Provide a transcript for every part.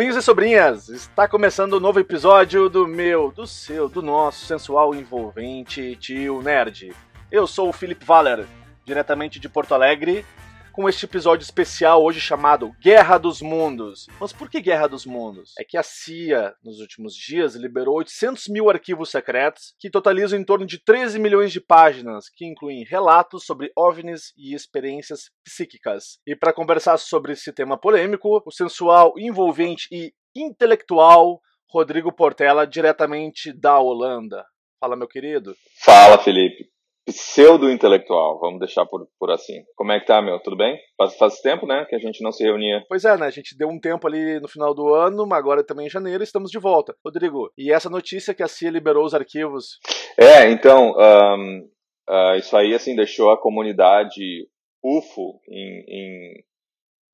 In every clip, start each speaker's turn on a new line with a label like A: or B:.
A: sobrinhos e sobrinhas! Está começando um novo episódio do meu, do seu, do nosso sensual envolvente tio Nerd. Eu sou o Felipe Valer, diretamente de Porto Alegre, com este episódio especial hoje chamado Guerra dos Mundos. Mas por que Guerra dos Mundos? É que a CIA, nos últimos dias, liberou 800 mil arquivos secretos que totalizam em torno de 13 milhões de páginas, que incluem relatos sobre OVNIs e experiências psíquicas. E para conversar sobre esse tema polêmico, o sensual, envolvente e intelectual Rodrigo Portela, diretamente da Holanda. Fala, meu querido.
B: Fala, Felipe pseudo-intelectual, vamos deixar por, por assim. Como é que tá, meu? Tudo bem? Faz, faz tempo, né, que a gente não se reunia.
A: Pois é, né? A gente deu um tempo ali no final do ano, mas agora também em janeiro estamos de volta. Rodrigo, e essa notícia que a CIA liberou os arquivos?
B: É, então, um, uh, isso aí, assim, deixou a comunidade UFO em, em,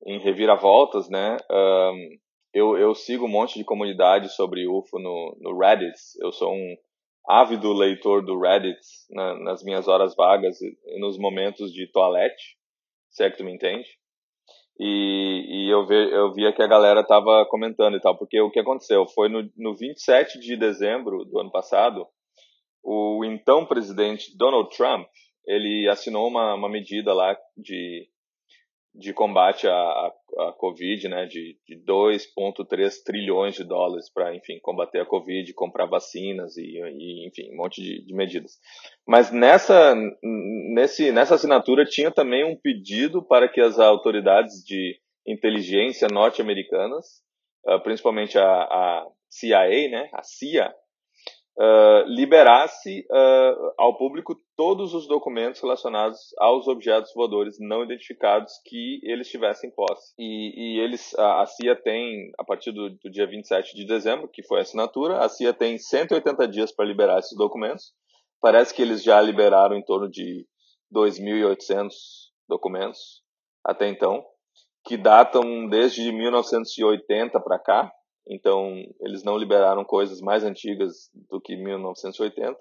B: em reviravoltas, né? Um, eu, eu sigo um monte de comunidade sobre UFO no, no Reddit. Eu sou um ávido leitor do Reddit na, nas minhas horas vagas e nos momentos de toalete, se é que tu me entende. E, e eu, eu via que a galera tava comentando e tal, porque o que aconteceu foi no, no 27 de dezembro do ano passado, o então presidente Donald Trump, ele assinou uma, uma medida lá de de combate à, à, Covid, né, de, de 2,3 trilhões de dólares para, enfim, combater a Covid, comprar vacinas e, e enfim, um monte de, de, medidas. Mas nessa, nesse, nessa assinatura tinha também um pedido para que as autoridades de inteligência norte-americanas, uh, principalmente a, a CIA, né, a CIA, uh, liberasse uh, ao público todos os documentos relacionados aos objetos voadores não identificados que eles tivessem posse. E, e eles, a, a, CIA tem, a partir do, do, dia 27 de dezembro, que foi a assinatura, a CIA tem 180 dias para liberar esses documentos. Parece que eles já liberaram em torno de 2.800 documentos até então, que datam desde 1980 para cá, então eles não liberaram coisas mais antigas do que 1980.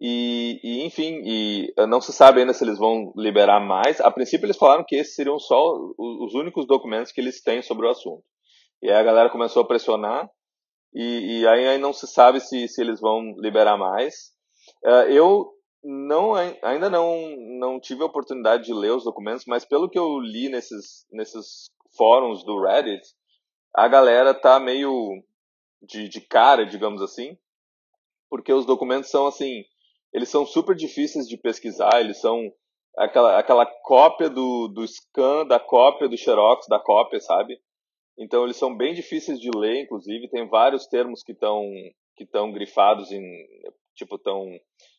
B: E, e, enfim, e eh, não se sabe ainda se eles vão liberar mais. A princípio eles falaram que esses seriam só os únicos documentos que eles têm sobre o assunto. E aí a galera começou a pressionar e, e aí, aí, não se sabe se, se eles vão liberar mais. Uh, eu não ainda não não tive a oportunidade de ler os documentos, mas pelo que eu li nesses nesses fóruns do Reddit, a galera tá meio de, de cara, digamos assim, porque os documentos são assim, eles são super difíceis de pesquisar, eles são aquela, aquela cópia do, do scan, da cópia do xerox, da cópia, sabe? Então eles são bem difíceis de ler, inclusive, tem vários termos que estão que estão grifados em tipo tão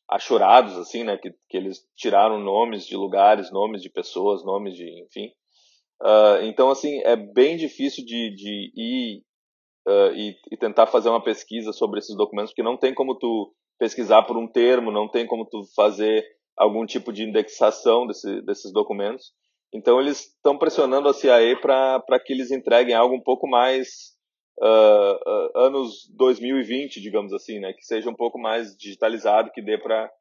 B: achurados assim, né, que, que eles tiraram nomes de lugares, nomes de pessoas, nomes de, enfim. Uh, então, assim, é bem difícil de, de ir uh, e, e, tentar fazer uma pesquisa sobre esses documentos, porque não tem como tu pesquisar por um termo, não tem como tu fazer algum tipo de indexação desse, desses documentos. Então, eles estão pressionando a CIA para que eles entreguem algo um pouco mais uh, anos 2020, digamos assim, né? Que seja um pouco mais digitalizado, que dê para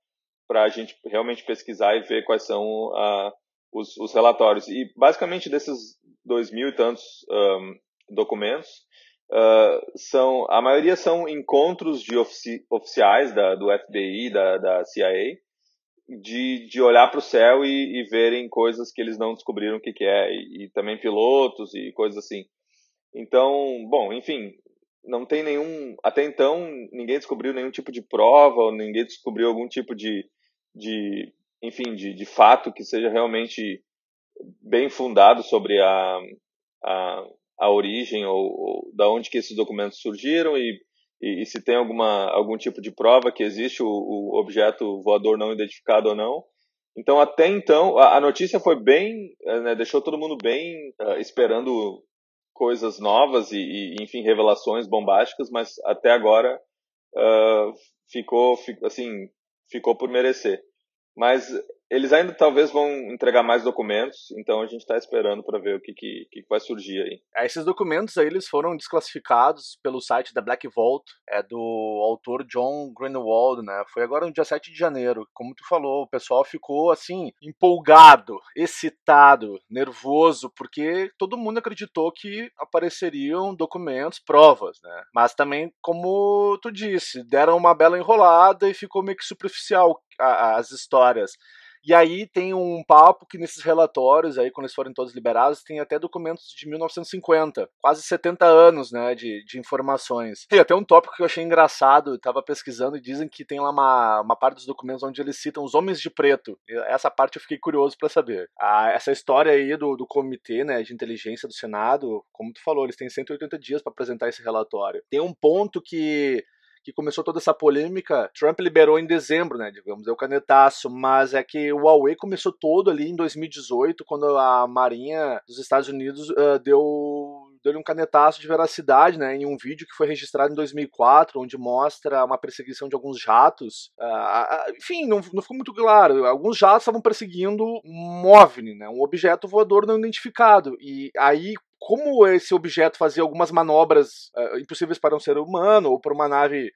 B: a gente realmente pesquisar e ver quais são uh, os, os relatórios. E basicamente desses dois mil e tantos um, documentos, uh, são a maioria são encontros de ofici oficiais da, do FBI, da, da CIA, de, de olhar para o céu e, e, verem coisas que eles não descobriram o que, que é, e, e, também pilotos e coisas assim. Então, bom, enfim, não tem nenhum. Até então, ninguém descobriu nenhum tipo de prova, ou ninguém descobriu algum tipo de, de enfim, de, de fato que seja realmente bem fundado sobre a, a, a origem ou, ou, da onde que esses documentos surgiram e, e, e, se tem alguma, algum tipo de prova que existe o, o objeto voador não identificado ou não. Então, até então, a, a notícia foi bem, eh, né, deixou todo mundo bem uh, esperando coisas novas e, e, enfim, revelações bombásticas, mas até agora uh, ficou, assim, ficou por merecer. Mas eles ainda talvez vão entregar mais documentos, então a gente está esperando para ver o que, que, que, vai surgir aí.
A: É, esses documentos aí eles foram desclassificados pelo site da Black Vault, é do autor John Greenwald, né? Foi agora no dia 7 de janeiro. Como tu falou, o pessoal ficou assim, empolgado, excitado, nervoso, porque todo mundo acreditou que apareceriam documentos, provas, né? Mas também, como tu disse, deram uma bela enrolada e ficou meio que superficial as histórias. E aí tem um papo que nesses relatórios, aí quando eles forem todos liberados, tem até documentos de 1950, quase 70 anos, né, de, de informações. E até um tópico que eu achei engraçado, estava pesquisando e dizem que tem lá uma, uma parte dos documentos onde eles citam os homens de preto. Essa parte eu fiquei curioso para saber. A, essa história aí do, do comitê, né, de inteligência do Senado, como tu falou, eles têm 180 dias para apresentar esse relatório. Tem um ponto que que começou toda essa polêmica, Trump liberou em dezembro, né, digamos, é o canetaço, mas é que o Huawei começou todo ali em 2018, quando a Marinha dos Estados Unidos uh, deu deu um canetaço de veracidade, né, em um vídeo que foi registrado em 2004, onde mostra uma perseguição de alguns jatos. Uh, enfim, não, não, ficou muito claro. Alguns jatos estavam perseguindo um OVNI, né, um objeto voador não identificado. E aí, como esse objeto fazia algumas manobras uh, impossíveis para um ser humano ou para uma nave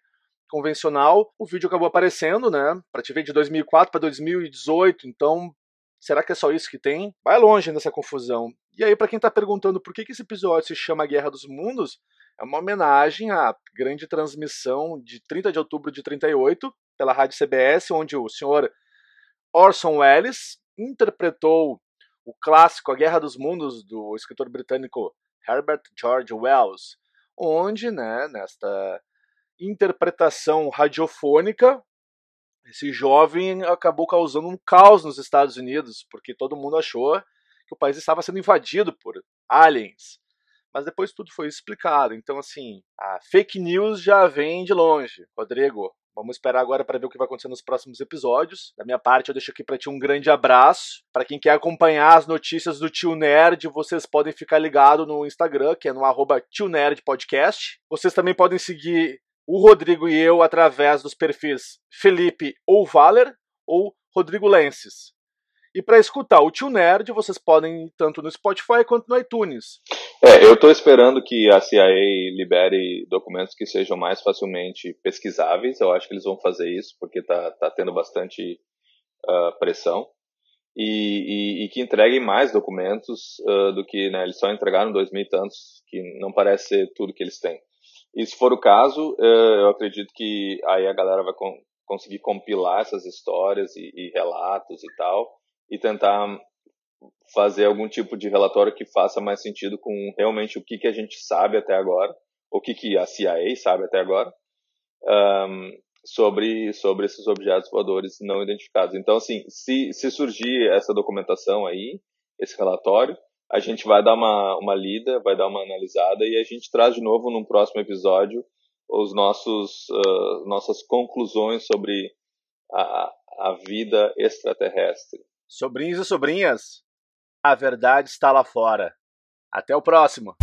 A: convencional, o vídeo acabou aparecendo, né? Para te ver de 2004 para 2018, então será que é só isso que tem? Vai longe nessa confusão. E aí, para quem está perguntando por que, que esse episódio se chama Guerra dos Mundos, é uma homenagem à grande transmissão de 30 de outubro de 38 pela rádio CBS, onde o senhor Orson Welles interpretou o clássico A Guerra dos Mundos do escritor britânico Herbert George Wells, onde, né, nesta interpretação radiofônica, esse jovem acabou causando um caos nos Estados Unidos, porque todo mundo achou que o país estava sendo invadido por aliens. Mas depois tudo foi explicado. Então, assim, a fake news já vem de longe. Rodrigo, Vamos esperar agora para ver o que vai acontecer nos próximos episódios. Da minha parte, eu deixo aqui para ti um grande abraço. Para quem quer acompanhar as notícias do Tio Nerd, vocês podem ficar ligado no Instagram, que é no arroba Tio Nerd Podcast. Vocês também podem seguir o Rodrigo e eu através dos perfis Felipe ou Valer ou Rodrigo Lenses. E para escutar o Tio Nerd, vocês podem ir tanto no Spotify quanto no iTunes.
B: É, eu estou esperando que a CIA libere documentos que sejam mais facilmente pesquisáveis. Eu acho que eles vão fazer isso, porque está tá tendo bastante uh, pressão. E, e, e, que entreguem mais documentos uh, do que né, eles só entregaram dois mil e tantos, que não parece ser tudo que eles têm. E se for o caso, uh, eu acredito que aí a galera vai conseguir compilar essas histórias e, e relatos e tal, e tentar fazer algum tipo de relatório que faça mais sentido com realmente o que, que a gente sabe até agora, o que, que a CIA sabe até agora, um, sobre, sobre esses objetos voadores não identificados. Então, assim, se, se surgir essa documentação aí, esse relatório, a gente vai dar uma, uma lida, vai dar uma analisada e a gente traz de novo num próximo episódio os nossos uh, nossas conclusões sobre a, a vida extraterrestre.
A: Sobrinhos e sobrinhas, a verdade está lá fora. Até o próximo!